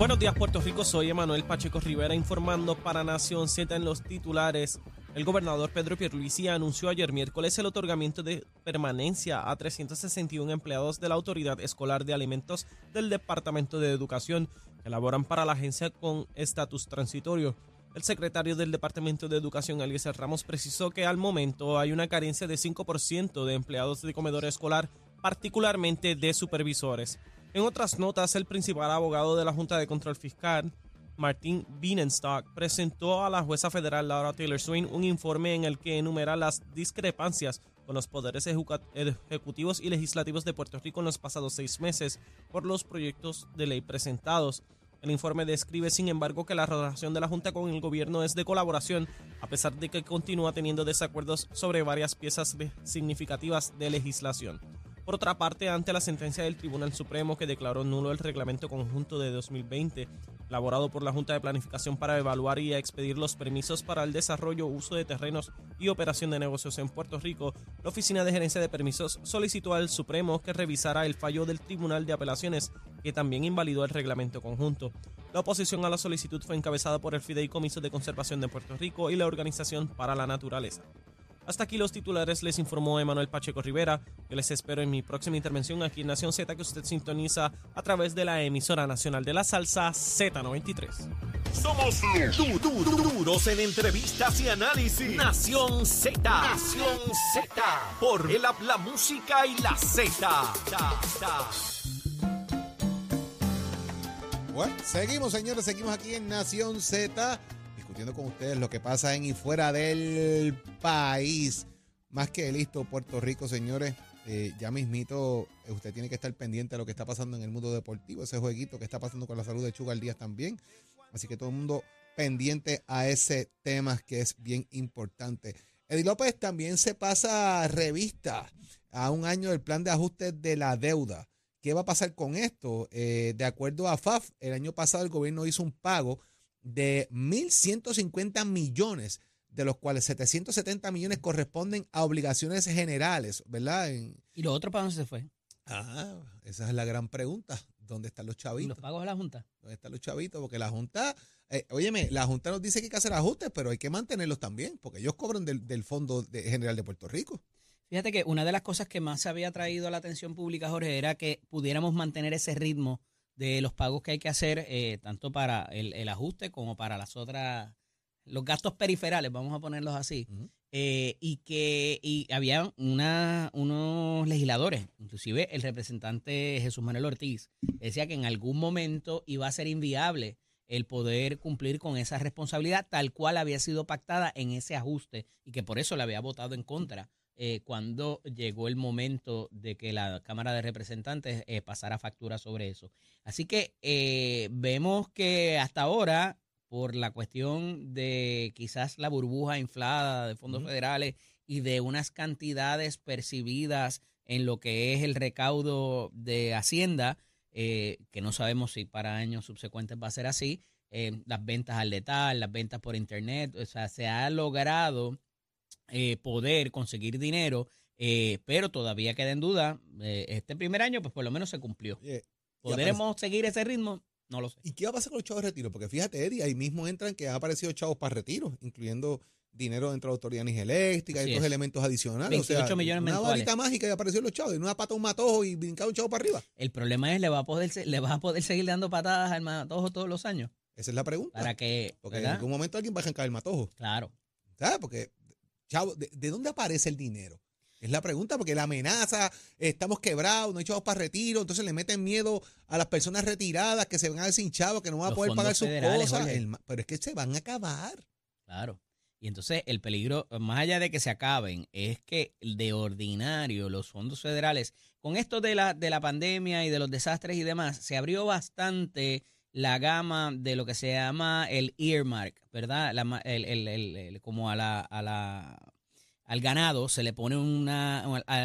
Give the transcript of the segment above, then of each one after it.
Buenos días Puerto Rico, soy Emanuel Pacheco Rivera informando para Nación Z en los titulares. El gobernador Pedro Pierluisi anunció ayer miércoles el otorgamiento de permanencia a 361 empleados de la Autoridad Escolar de Alimentos del Departamento de Educación que laboran para la agencia con estatus transitorio. El secretario del Departamento de Educación, Eliezer Ramos, precisó que al momento hay una carencia de 5% de empleados de comedor escolar, particularmente de supervisores. En otras notas, el principal abogado de la Junta de Control Fiscal, Martin Bienenstock, presentó a la jueza federal Laura Taylor Swain un informe en el que enumera las discrepancias con los poderes ejecutivos y legislativos de Puerto Rico en los pasados seis meses por los proyectos de ley presentados. El informe describe, sin embargo, que la relación de la Junta con el gobierno es de colaboración, a pesar de que continúa teniendo desacuerdos sobre varias piezas significativas de legislación. Por otra parte, ante la sentencia del Tribunal Supremo que declaró nulo el reglamento conjunto de 2020, elaborado por la Junta de Planificación para evaluar y expedir los permisos para el desarrollo, uso de terrenos y operación de negocios en Puerto Rico, la Oficina de Gerencia de Permisos solicitó al Supremo que revisara el fallo del Tribunal de Apelaciones, que también invalidó el reglamento conjunto. La oposición a la solicitud fue encabezada por el Fideicomiso de Conservación de Puerto Rico y la Organización para la Naturaleza. Hasta aquí los titulares, les informó Emanuel Pacheco Rivera. Yo les espero en mi próxima intervención aquí en Nación Z, que usted sintoniza a través de la emisora nacional de la salsa Z93. Somos duros en entrevistas y análisis. Nación Z. Nación Z. Por el la música y la Z. Bueno, seguimos, señores, seguimos aquí en Nación Z con ustedes lo que pasa en y fuera del país. Más que listo, Puerto Rico, señores. Eh, ya mismito, eh, usted tiene que estar pendiente de lo que está pasando en el mundo deportivo, ese jueguito que está pasando con la salud de Chugal Díaz también. Así que todo el mundo pendiente a ese tema que es bien importante. Eddie López también se pasa revista a un año del plan de ajuste de la deuda. ¿Qué va a pasar con esto? Eh, de acuerdo a FAF, el año pasado el gobierno hizo un pago de 1.150 millones, de los cuales 770 millones corresponden a obligaciones generales, ¿verdad? ¿Y lo otro para dónde se fue? Ah, esa es la gran pregunta. ¿Dónde están los chavitos? ¿Los pagos de la Junta? ¿Dónde están los chavitos? Porque la Junta, eh, óyeme, la Junta nos dice que hay que hacer ajustes, pero hay que mantenerlos también, porque ellos cobran del, Fondo General de Puerto Rico. Fíjate que una de las cosas que más se había traído a la atención pública, Jorge, era que pudiéramos mantener ese ritmo de los pagos que hay que hacer, eh, tanto para el, ajuste como para las otras, los gastos periferales, vamos a ponerlos así. Eh, y que y había una, unos legisladores, inclusive el representante Jesús Manuel Ortiz, decía que en algún momento iba a ser inviable el poder cumplir con esa responsabilidad tal cual había sido pactada en ese ajuste y que por eso le había votado en contra eh, cuando llegó el momento de que la Cámara de Representantes eh, pasara factura sobre eso. Así que eh, vemos que hasta ahora, por la cuestión de quizás la burbuja inflada de fondos federales y de unas cantidades percibidas en lo que es el recaudo de Hacienda, que no sabemos si para años subsecuentes va a ser así, las ventas al letal, las ventas por Internet, o sea, se ha logrado eh, poder conseguir dinero, eh, pero todavía queda en duda. Eh, este primer año, pues por lo menos se cumplió. ¿Podremos seguir ese ritmo? No lo sé. ¿Y qué va a pasar con los chavos de retiro? Porque fíjate, Eddie, ahí mismo entran que han aparecido chavos para retiro, incluyendo dinero dentro de la Autoridad Eléctrica y otros elementos adicionales. 28 millones una varita mágica y apareció los chavos, y una pata un matojo y brincar un chavo para arriba. El problema es, ¿le va a poder, le vas a poder seguir dando patadas al matojo todos los años? Esa es la pregunta. Para que, Porque en algún momento alguien va a arrancar el matojo. Claro. ¿Sabes? Porque Chavo, ¿de, dónde aparece el dinero? Es la pregunta, porque la amenaza, estamos quebrados, no hay chavos para retiro, entonces le meten miedo a las personas retiradas que se van a ver sin chavos, que no van a poder pagar sus cosas. pero es que se van a acabar. Claro. Y entonces el peligro, más allá de que se acaben, es que de ordinario los fondos federales, con esto de la, de la pandemia y de los desastres y demás, se abrió bastante la gama de lo que se llama el earmark, ¿verdad? el, como a la, a la, al ganado se le pone una,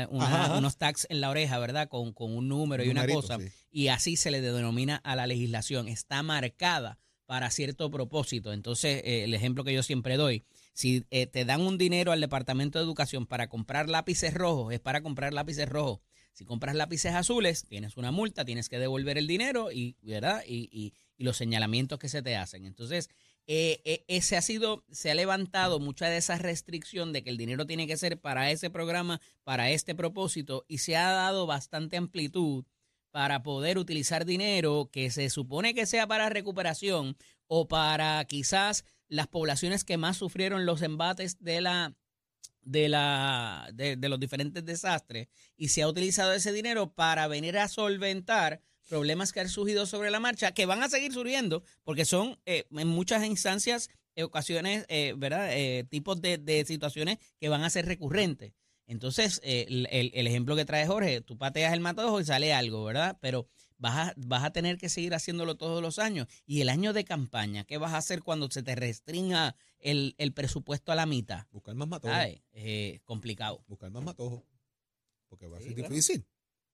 unos tags en la oreja, ¿verdad? Con, un número y una cosa. Y así se le denomina a la legislación. Está marcada para cierto propósito. Entonces, eh, el ejemplo que yo siempre doy, si eh, te dan un dinero al Departamento de Educación para comprar lápices rojos, es para comprar lápices rojos Si compras lápices azules, tienes una multa, tienes que devolver el dinero y, ¿verdad? Y, y, y los señalamientos que se te hacen. Entonces, eh, eh, ese ha sido, se ha levantado mucha de esa restricción de que el dinero tiene que ser para ese programa, para este propósito, y se ha dado bastante amplitud para poder utilizar dinero que se supone que sea para recuperación o para quizás las poblaciones que más sufrieron los embates de la de la de, de los diferentes desastres y se ha utilizado ese dinero para venir a solventar problemas que han surgido sobre la marcha, que van a seguir surgiendo, porque son eh, en muchas instancias, eh, ocasiones, eh, ¿verdad? tipos de, de, situaciones que van a ser recurrentes. Entonces, el, el, el, ejemplo que trae Jorge, tú pateas el matojo y sale algo, ¿verdad? Pero vas a, vas a tener que seguir haciéndolo todos los años. Y el año de campaña, ¿qué vas a hacer cuando se te restringa el, el presupuesto a la mitad? Buscar más matojos. Eh, complicado. Buscar más matojos. Porque va a ser difícil.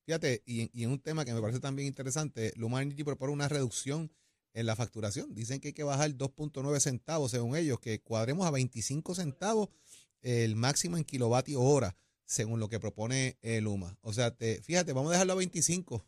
Fíjate, y, y, en un tema que me parece también interesante, Luma Energy propone una reducción en la facturación. Dicen que hay que bajar 2.9 centavos, según ellos, que cuadremos a 25 centavos el máximo en kilovatio hora, según lo que propone eh, Luma. O sea, te, fíjate, vamos a dejarlo a 25.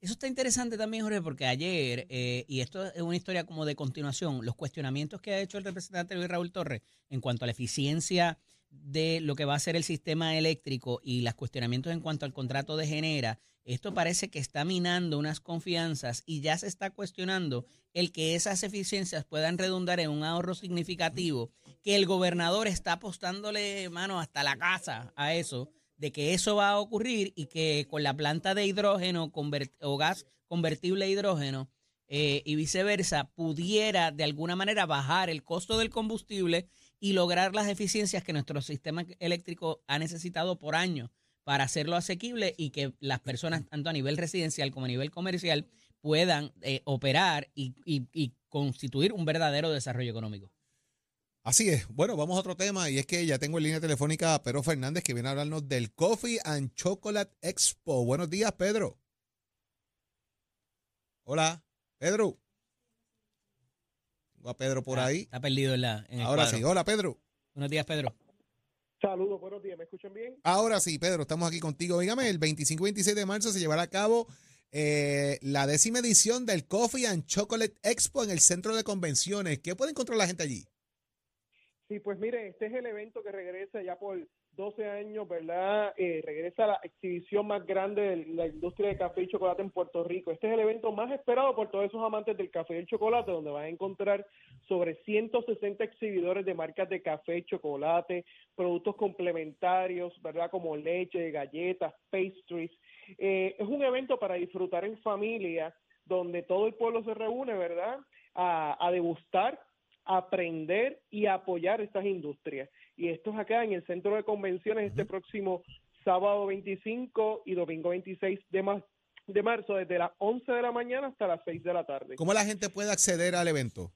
Eso está interesante también, Jorge, porque ayer, eh, y esto es una historia como de continuación, los cuestionamientos que ha hecho el representante Luis Raúl Torres en cuanto a la eficiencia de lo que va a ser el sistema eléctrico y los cuestionamientos en cuanto al contrato de Genera, esto parece que está minando unas confianzas y ya se está cuestionando el que esas eficiencias puedan redundar en un ahorro significativo, que el gobernador está apostándole mano hasta la casa a eso, de que eso va a ocurrir y que con la planta de hidrógeno o gas convertible a hidrógeno eh, y viceversa pudiera de alguna manera bajar el costo del combustible y lograr las eficiencias que nuestro sistema eléctrico ha necesitado por años para hacerlo asequible y que las personas, tanto a nivel residencial como a nivel comercial, puedan eh, operar y, y, y constituir un verdadero desarrollo económico. Así es. Bueno, vamos a otro tema y es que ya tengo en línea telefónica a Pedro Fernández que viene a hablarnos del Coffee and Chocolate Expo. Buenos días, Pedro. Hola, Pedro. Tengo a Pedro por ah, ahí. Está perdido en la. En Ahora sí. Hola, Pedro. Buenos días, Pedro. Saludos, buenos días. ¿Me escuchan bien? Ahora sí, Pedro, estamos aquí contigo. Dígame, el 25 y 26 de marzo se llevará a cabo eh, la décima edición del Coffee and Chocolate Expo en el centro de convenciones. ¿Qué puede encontrar la gente allí? Sí, pues mire, este es el evento que regresa ya por 12 años, ¿verdad? Eh, regresa la exhibición más grande de la industria de café y chocolate en Puerto Rico. Este es el evento más esperado por todos esos amantes del café y el chocolate, donde van a encontrar sobre 160 exhibidores de marcas de café, chocolate, productos complementarios, ¿verdad? Como leche, galletas, pastries. Eh, es un evento para disfrutar en familia, donde todo el pueblo se reúne, ¿verdad? A, a degustar aprender y apoyar estas industrias. Y esto es acá en el centro de convenciones este próximo sábado 25 y domingo 26 de, mar de marzo, desde las 11 de la mañana hasta las 6 de la tarde. ¿Cómo la gente puede acceder al evento?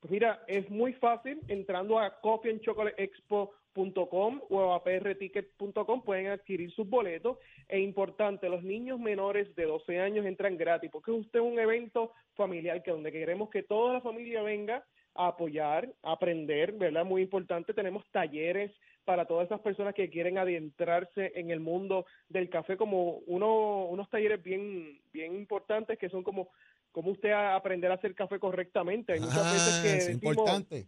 Pues mira, es muy fácil entrando a coffeeandchocolateexpo.com o a prticket.com pueden adquirir sus boletos. E importante, los niños menores de 12 años entran gratis porque usted es un evento familiar que donde queremos que toda la familia venga a apoyar, a aprender, ¿verdad? Muy importante, tenemos talleres para todas esas personas que quieren adentrarse en el mundo del café, como uno, unos talleres bien, bien importantes que son como, como usted a aprender a hacer café correctamente. Hay muchas ah, veces que es decimos, importante.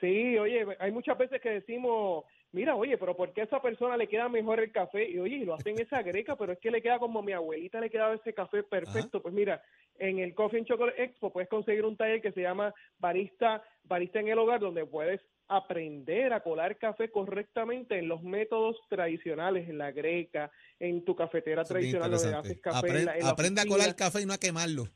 Sí, oye, hay muchas veces que decimos, mira, oye, pero ¿por qué a esa persona le queda mejor el café? Y oye, lo hacen esa greca, pero es que le queda como a mi abuelita le quedaba ese café perfecto. Ajá. Pues mira, en el Coffee and Chocolate Expo puedes conseguir un taller que se llama Barista, Barista en el Hogar, donde puedes aprender a colar café correctamente en los métodos tradicionales, en la greca, en tu cafetera Eso tradicional donde haces café. Aprende, en la, en la aprende a colar café y no a quemarlo.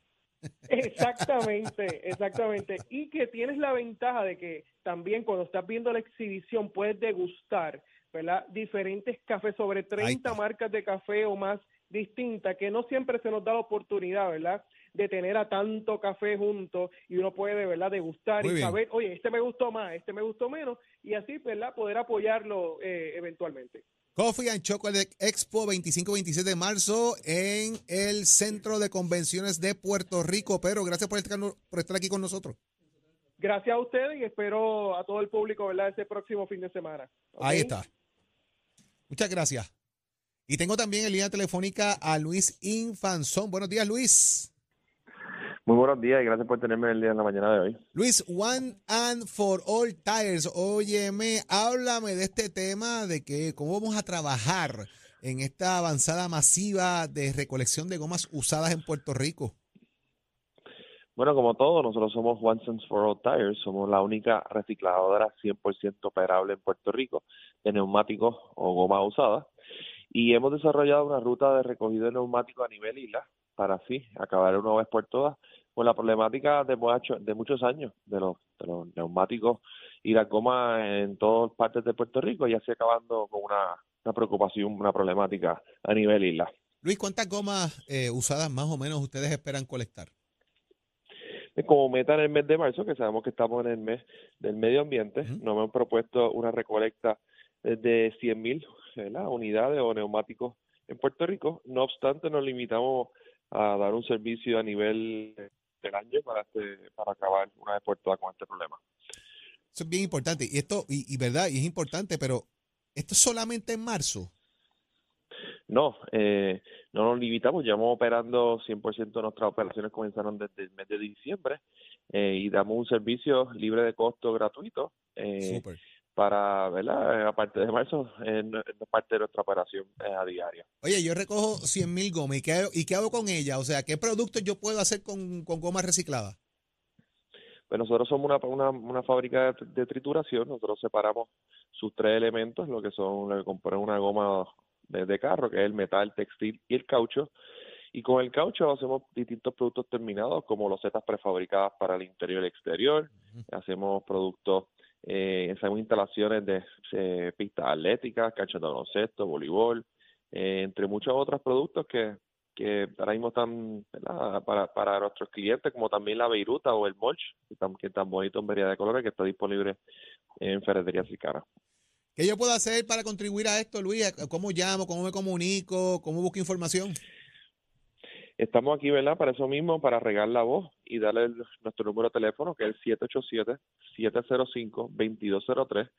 Exactamente, exactamente. Y que tienes la ventaja de que también cuando estás viendo la exhibición puedes degustar, ¿verdad? Diferentes cafés sobre 30 marcas de café o más distintas, que no siempre se nos da la oportunidad, ¿verdad? De tener a tanto café junto y uno puede, de verdad, degustar Muy y bien. saber, oye, este me gustó más, este me gustó menos, y así, ¿verdad? Poder apoyarlo eh, eventualmente. Coffee and Chocolate Expo 25-26 de marzo en el Centro de Convenciones de Puerto Rico. Pero gracias por estar, por estar aquí con nosotros. Gracias a ustedes y espero a todo el público, ¿verdad? Ese próximo fin de semana. ¿Okay? Ahí está. Muchas gracias. Y tengo también en línea telefónica a Luis Infanzón. Buenos días, Luis. Muy buenos días y gracias por tenerme el día en la mañana de hoy. Luis, One and for All Tires. Óyeme, háblame de este tema de que cómo vamos a trabajar en esta avanzada masiva de recolección de gomas usadas en Puerto Rico. Bueno, como todo, nosotros somos One and for All Tires, somos la única recicladora 100% operable en Puerto Rico de neumáticos o goma usada y hemos desarrollado una ruta de recogido de neumáticos a nivel isla para así acabar una vez por todas con la problemática de, de muchos años de los, de los neumáticos y la goma en todas partes de Puerto Rico y así acabando con una, una preocupación, una problemática a nivel isla. Luis, ¿cuántas gomas eh, usadas más o menos ustedes esperan colectar? Como meta en el mes de marzo, que sabemos que estamos en el mes del medio ambiente, nos hemos propuesto una recolecta de 100.000 unidades o neumáticos en Puerto Rico. No obstante, nos limitamos a dar un servicio a nivel del año para, este, para acabar una vez por todas con este problema. Eso es bien importante. Y esto, y, verdad, y es importante, pero ¿esto es solamente en marzo? No, eh, no nos limitamos, llevamos operando 100% de nuestras operaciones comenzaron desde el mes de diciembre eh, y damos un servicio libre de costo gratuito. Eh, para, ¿verdad? Aparte de marzo, es parte de nuestra operación eh, a diario. Oye, yo recojo 100 mil gomas, ¿y qué, ¿y qué hago con ella? O sea, ¿qué productos yo puedo hacer con, con goma reciclada? Pues nosotros somos una, una, una fábrica de, trituración, nosotros separamos sus tres elementos, lo que son, lo que componen una goma de, de carro, que es el metal, textil y el caucho, y con el caucho hacemos distintos productos terminados, como los setas prefabricadas para el interior y el exterior, hacemos productos eh, hacemos instalaciones de eh, pistas atléticas, canchas de baloncesto, voleibol, eh, entre muchos otros productos que, que ahora mismo están para, para nuestros clientes, como también la Beiruta o el Mulch, que tan, que tan bonito en variedad de colores, que está disponible en ferretería cercana. ¿Qué yo puedo hacer para contribuir a esto, Luis? ¿Cómo llamo? ¿Cómo me comunico? ¿Cómo busco información? Estamos aquí, ¿verdad? Para eso mismo, para regar la voz y darle nuestro número de teléfono, que es el 787-705-2203.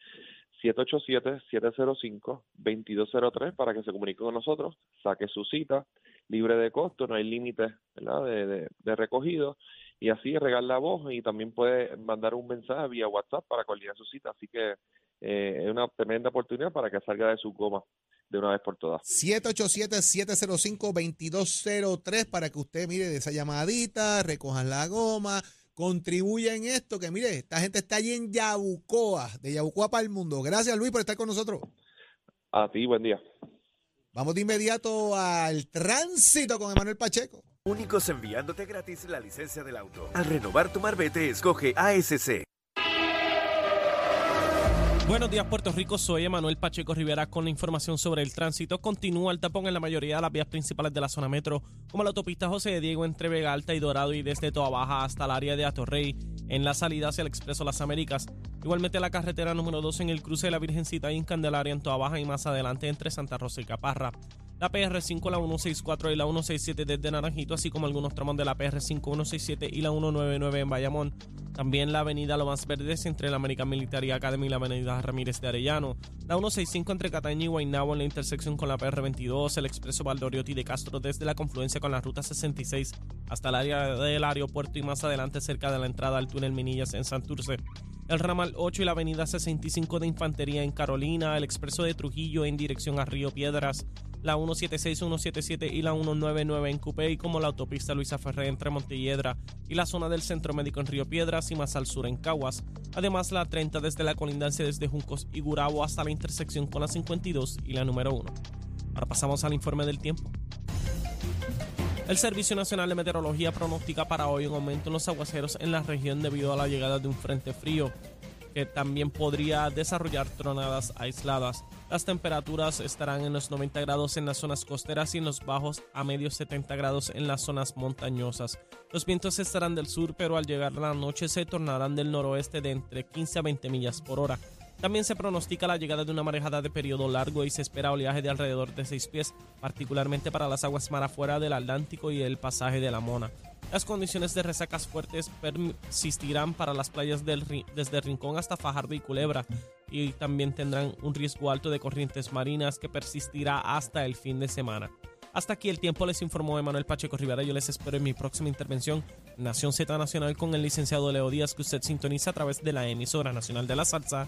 787-705-2203 para que se comunique con nosotros, saque su cita libre de costo, no hay límite de, de, recogido y así regar la voz y también puede mandar un mensaje vía WhatsApp para coordinar su cita. Así que eh, es una tremenda oportunidad para que salga de su goma de una vez por todas. 787-705-2203 para que usted mire de esa llamadita, recojan la goma, contribuya en esto, que mire, esta gente está allí en Yabucoa, de Yabucoa para el mundo. Gracias Luis por estar con nosotros. A ti, buen día. Vamos de inmediato al tránsito con Emanuel Pacheco. Únicos enviándote gratis la licencia del auto. Al renovar tu marbete, escoge ASC. Buenos días Puerto Rico, soy Emanuel Pacheco Rivera con la información sobre el tránsito. Continúa el tapón en la mayoría de las vías principales de la zona metro, como la autopista José de Diego entre Vega Alta y Dorado y desde Toa Baja hasta el área de Atorrey en la salida hacia el Expreso Las Américas. Igualmente la carretera número 2 en el cruce de la Virgencita y en Candelaria en Toa Baja y más adelante entre Santa Rosa y Caparra la PR5, la 164 y la 167 desde Naranjito, así como algunos tramos de la PR5, 167 y la 199 en Bayamón. También la avenida Lomas Verdes entre la American Military Academy y la avenida Ramírez de Arellano. La 165 entre Cataña y Guaynabo en la intersección con la PR22, el expreso Valdoriotti de Castro desde la confluencia con la ruta 66 hasta el área del aeropuerto y más adelante cerca de la entrada al túnel Minillas en Santurce el ramal 8 y la avenida 65 de Infantería en Carolina, el expreso de Trujillo en dirección a Río Piedras, la 176, 177 y la 199 en Cupey, como la autopista Luisa Ferré entre Montelledra y la zona del Centro Médico en Río Piedras y más al sur en Caguas. Además, la 30 desde la colindancia desde Juncos y Gurabo hasta la intersección con la 52 y la número 1. Ahora pasamos al informe del tiempo. El Servicio Nacional de Meteorología pronostica para hoy un aumento en los aguaceros en la región debido a la llegada de un frente frío que también podría desarrollar tronadas aisladas. Las temperaturas estarán en los 90 grados en las zonas costeras y en los bajos a medios 70 grados en las zonas montañosas. Los vientos estarán del sur, pero al llegar la noche se tornarán del noroeste de entre 15 a 20 millas por hora. También se pronostica la llegada de una marejada de periodo largo y se espera oleaje de alrededor de 6 pies, particularmente para las aguas mar afuera del Atlántico y el pasaje de la Mona. Las condiciones de resacas fuertes persistirán para las playas desde Rincón hasta Fajardo y Culebra. y también tendrán un riesgo alto de corrientes marinas que persistirá hasta el fin de semana. Hasta aquí el tiempo les informó Emanuel Pacheco Rivera. Yo les espero en mi próxima intervención Nación Z Nacional con el licenciado Leo Díaz que usted sintoniza a través de la emisora nacional de la salsa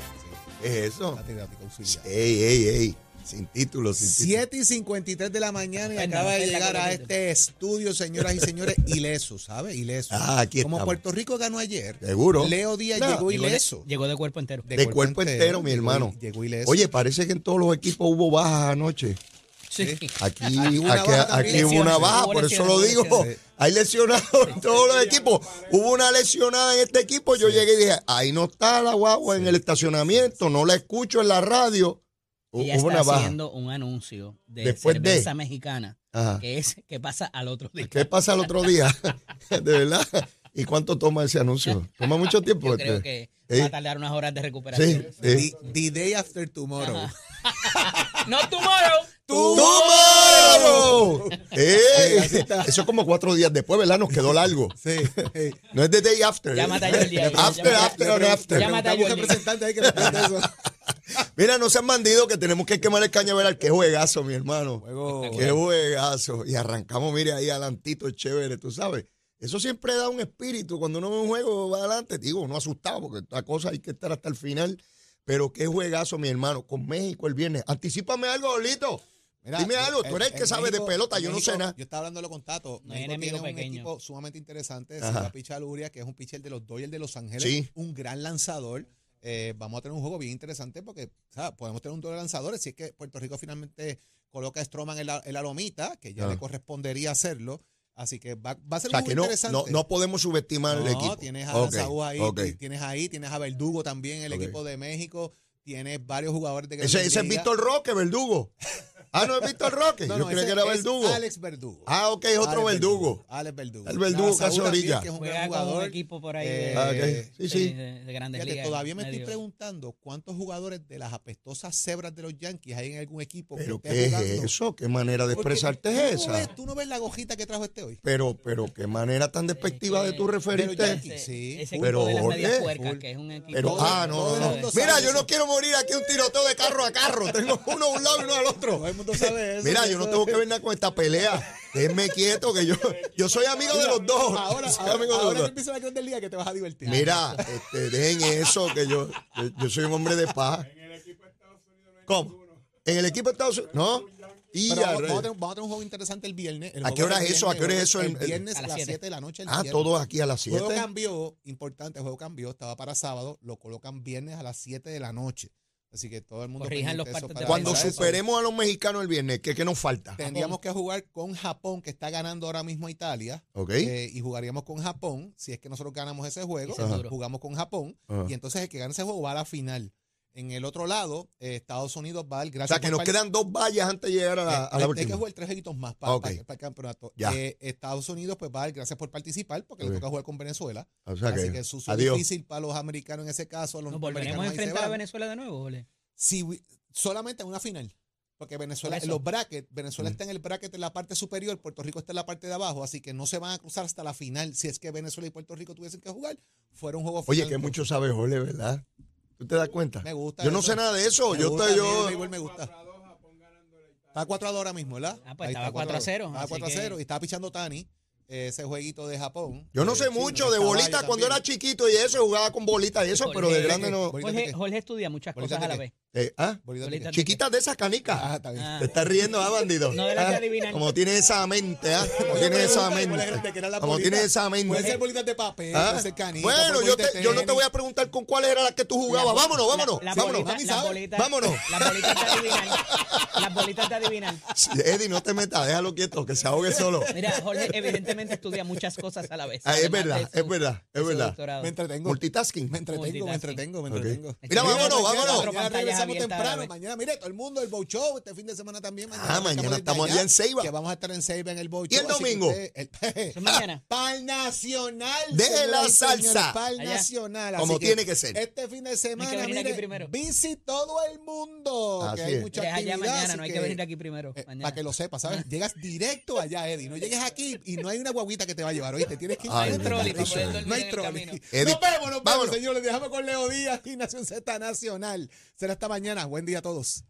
¿Qué es eso? Catedrático auxiliar. Ey, ey, ey. Sin título, sin título. 7 y 53 de la mañana y acaba de llegar a este estudio, señoras y señores, ileso, ¿sabe? Ileso. Ah, aquí Como estamos. Puerto Rico ganó ayer, Seguro. Leo Díaz No, llegó Llegó de, ileso. llegó de cuerpo entero. De cuerpo entero, mi llegó- hermano. Llegó ileso. Oye, parece que en todos los equipos hubo bajas anoche. Sí. Aquí, Aquí aquí, hubo una baja aquí una por eso lo digo. Hay lesionados en todos los equipos. Hubo una lesionada en este equipo. Yo llegué y dije, ahí no está la guagua en el estacionamiento, no la escucho en la radio. Ella hubo está una baja. haciendo un anuncio de Después de- mexicana, Ajá. que es que pasa al otro día. ¿Qué pasa el otro día? de verdad. ¿Y cuánto toma ese anuncio? ¿Toma mucho tiempo? Yo este? creo que Sí. va a tardar unas horas de Sí, recuperación. sí. The, the day after tomorrow. No tomorrow. ¡Tomorrow! ¡Eh! Eso es como cuatro días después, ¿verdad? Nos quedó largo. Sí. sí. No es the day after. Llámate a Jordi. After, Llámate- after, or after. Llámate a Jordi. representante ahí que eso. Mira, no sean bandidos que tenemos que quemar el cañaveral. Qué juegazo, mi hermano. Juego- Qué juegazo. Y arrancamos, mire, ahí adelantito, chévere, tú sabes. Eso siempre da un espíritu. Cuando uno ve un juego, va adelante. Digo, no asustado, porque esta cosa hay que estar hasta el final. Pero qué juegazo, mi hermano, con México el viernes. Anticípame algo, Lito. Mira, Dime algo, tú eres el que sabe de pelota, yo no sé nada. Yo estaba hablándolo con Tato. No hay México tiene un pequeño. equipo sumamente interesante. Se va a pichar Uria, que es un pitcher de los Dodgers de Los Ángeles. Sí. Un gran lanzador. Eh, vamos a tener un juego bien interesante porque ¿sabes? podemos tener un duelo de lanzadores. Si es que Puerto Rico finalmente coloca a Stroman en la, en la lomita, que ya Ah. le correspondería hacerlo. Así que va, va a ser O sea, un que no, interesante. no, no podemos subestimar el No, equipo. tienes a Ok, Saúl ahí, ok. ti- tienes ahí, tienes a Verdugo también, el Ok. equipo de México. Tienes varios jugadores de Ese, Grandes ese es Ligas. Víctor Roque, verdugo. Ah, no es Víctor Roque. No, Yo no, creía ese que era es Verdugo. Alex Verdugo. Ah, ok, es otro Alex verdugo. Alex Verdugo. El verdugo Saúl casi orilla. que es un Juega gran con un jugador. equipo por ahí Eh, de, Ah, ok. Sí, sí. de- de grandes Fíjate, ligas. todavía me estoy medio- preguntando cuántos jugadores de las apestosas cebras de los Yankees hay en algún equipo que Pero esté ¿qué es jugando. eso? ¿Qué manera de Porque expresarte tú es no esa? ves- tú no ves la gojita que trajo este hoy. Pero, pero qué manera tan despectiva de tu referirte. Ese, Sí, ese Pero, que es. Pero, ah, no, Mira, yo no quiero morir aquí un tiroteo de carro a carro. Tengo uno a un lado y uno al otro. Todo el mundo sabe eso. Mira, yo no tengo que ver nada con esta pelea. Déjenme quieto, que yo, yo soy amigo de los dos. Ahora, Soy ahora, amigo de los ahora que dos. empieza la Grandes Ligas que te vas a divertir. Mira, este, dejen eso, que yo, yo, yo soy un hombre de paz. ¿Cómo? En el equipo de Estados Unidos. ¿No? Y Pero a vamos, a tener, vamos a tener un juego interesante el viernes. El ¿A qué hora es eso? ¿A qué hora es eso? El, viernes A las las siete. 7 de la noche. El Ah, todos aquí a las El juego 7. cambió, importante, el juego cambió, estaba para sábado, lo colocan viernes a las 7 de la noche. Así que todo el mundo. Corrijan los eso para Cuando eso. superemos a los mexicanos el viernes, ¿qué, qué nos falta? Tendríamos que jugar con Japón, que está ganando ahora mismo a Italia. ¿Ok? eh, y jugaríamos con Japón. Si es que nosotros ganamos ese juego, Ese es duro. jugamos con Japón. Ajá. Y entonces el que gane ese juego va a la final. En el otro lado, eh, Estados Unidos va al o gracias sea, que nos par- quedan dos vallas antes de llegar a la, a la Eh, hay que última. jugar tres jueguitos más para, el campeonato. Ya. Eh, Estados Unidos pues va a dar gracias por participar porque Ok. le toca jugar con Venezuela. O sea Así que, es difícil para los americanos en ese caso. a Los Nos volveremos a enfrentar a. Venezuela de nuevo, Ole. Si solamente en una final. Porque Venezuela, Por en los brackets, Venezuela Mm. está en el bracket en la parte superior, Puerto Rico está en la parte de abajo, así que no se van a cruzar hasta la final. Si es que Venezuela y Puerto Rico tuviesen que jugar, fuera un juego Oye, final. que mucho sabe Jorge, ¿verdad? ¿Tú te das cuenta? Me gusta Yo no eso. sé nada de eso. Me Yo gusta, estoy el yo. béisbol me gusta. Está 4 a 2 ahora mismo, ¿verdad? Ah, pues Ahí estaba está, 4 a 0, Estaba así 4 a que- 0 y estaba pichando Tani, ese jueguito de Japón. Yo no eh, sé chino, mucho de es bolita caballo cuando era chiquito y eso, jugaba con bolitas y eso, Jorge, pero de ¿qué, grande no. Jorge? Jorge estudia muchas ¿Bolita cosas a la vez. Eh, ¿ah? Bolita Chiquitas de esas canicas. Ah, está bien. Ah. Te estás riendo, ¿ah, bandido? No de las de Ah, adivinar. Como tiene esa mente, ¿ah? Como Oye, tiene esa cuál mente. la Como bolita. tiene esa Puede ser mente. bolitas de papel, ¿Ah? puede ser canita, Bueno, yo, te- yo no te voy a preguntar con cuáles era las que tú jugabas. La- vámonos, vámonos. la- vámonos. bolitas- bolitas- Vámonos. Las bolitas de adivinar. Las bolitas de adivinar. Eddie, no te metas, déjalo quieto, que se ahogue solo. Mira, Jorge, evidentemente realmente estudia muchas cosas a la vez. Ah, es verdad, su- es verdad, es verdad. doctorado. Me entretengo. Multitasking. Me entretengo, me entretengo, me entretengo. Mira, vámonos, vámonos. Mañana regresamos temprano. Mañana, mire, todo el mundo, el Bow Show, este fin de semana también. Mañana Ah, mañana estamos allá en Ceiba. Que vamos a estar en Ceiba en el Bow ¿Y el Show, domingo? usted- el- es mañana. Pal Nacional. De la y salsa. Pal. Nacional. Como tiene que ser. Este fin de semana, mire, primero. visit todo el mundo. Así que hay mucha actividad, mañana, no hay que venir aquí primero. eh, para que lo sepas, ¿sabes? Llegas directo allá, Eddie. No llegues aquí y no hay una guaguita que te va a llevar, ¿oíste? Tienes que ir Ay, No hay trolley no hay trolley. Nos vemos, nos vemos, señores. Dejamos con Leo Díaz y Nación Z Nacional. Será hasta mañana. Buen día a todos.